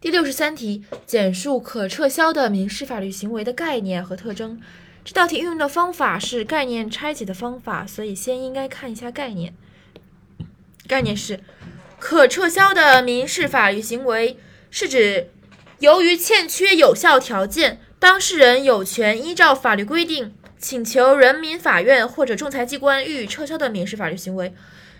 第六十三题，简述可撤销的民事法律行为的概念和特征。这道题运用的方法是概念拆解的方法，所以先应该看一下概念。概念是，可撤销的民事法律行为是指由于欠缺有效条件，当事人有权依照法律规定请求人民法院或者仲裁机关予以撤销的民事法律行为。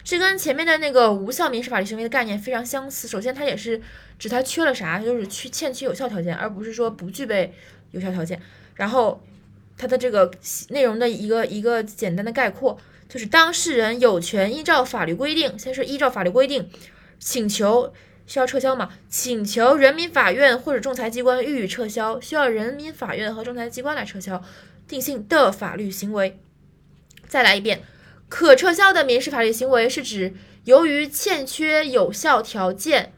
这跟前面的那个无效民事法律行为的概念非常相似。首先，它也是指它缺了啥，就是缺欠缺有效条件，而不是说不具备有效条件。然后，它的这个内容的一个一个简单的概括，就是当事人有权依照法律规定，先是依照法律规定请求需要撤销嘛，请求人民法院或者仲裁机关予以撤销，需要人民法院和仲裁机关来撤销定性的法律行为。再来一遍。可撤销的民事法律行为是指由于欠缺有效条件，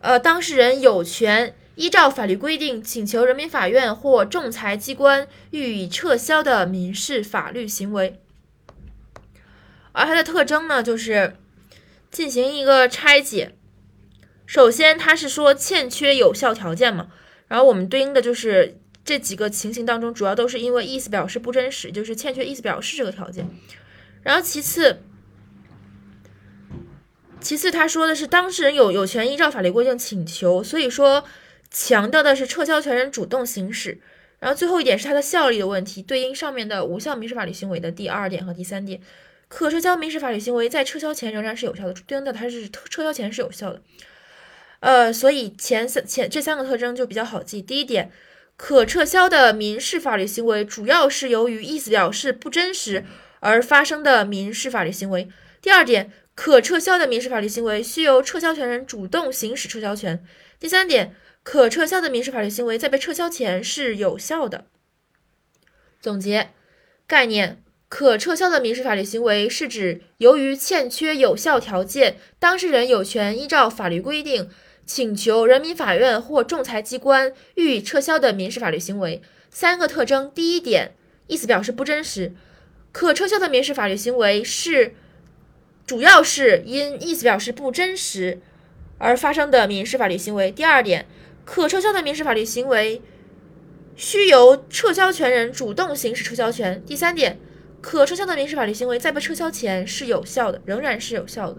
呃，当事人有权依照法律规定请求人民法院或仲裁机关予以撤销的民事法律行为。而它的特征呢，就是进行一个拆解。首先，它是说欠缺有效条件嘛，然后我们对应的就是这几个情形当中，主要都是因为意思表示不真实，就是欠缺意思表示这个条件。然后其次，其次他说的是当事人有有权依照法律规定请求，所以说强调的是撤销权人主动行使。然后最后一点是它的效力的问题，对应上面的无效民事法律行为的第二点和第三点，可撤销民事法律行为在撤销前仍然是有效的，对应的它是撤销前是有效的。呃，所以前三前这三个特征就比较好记。第一点，可撤销的民事法律行为主要是由于意思表示不真实。而发生的民事法律行为。第二点，可撤销的民事法律行为需由撤销权人主动行使撤销权。第三点，可撤销的民事法律行为在被撤销前是有效的。总结概念：可撤销的民事法律行为是指由于欠缺有效条件，当事人有权依照法律规定请求人民法院或仲裁机关予以撤销的民事法律行为。三个特征：第一点，意思表示不真实。可撤销的民事法律行为是，主要是因意思表示不真实而发生的民事法律行为。第二点，可撤销的民事法律行为需由撤销权人主动行使撤销权。第三点，可撤销的民事法律行为在被撤销前是有效的，仍然是有效的。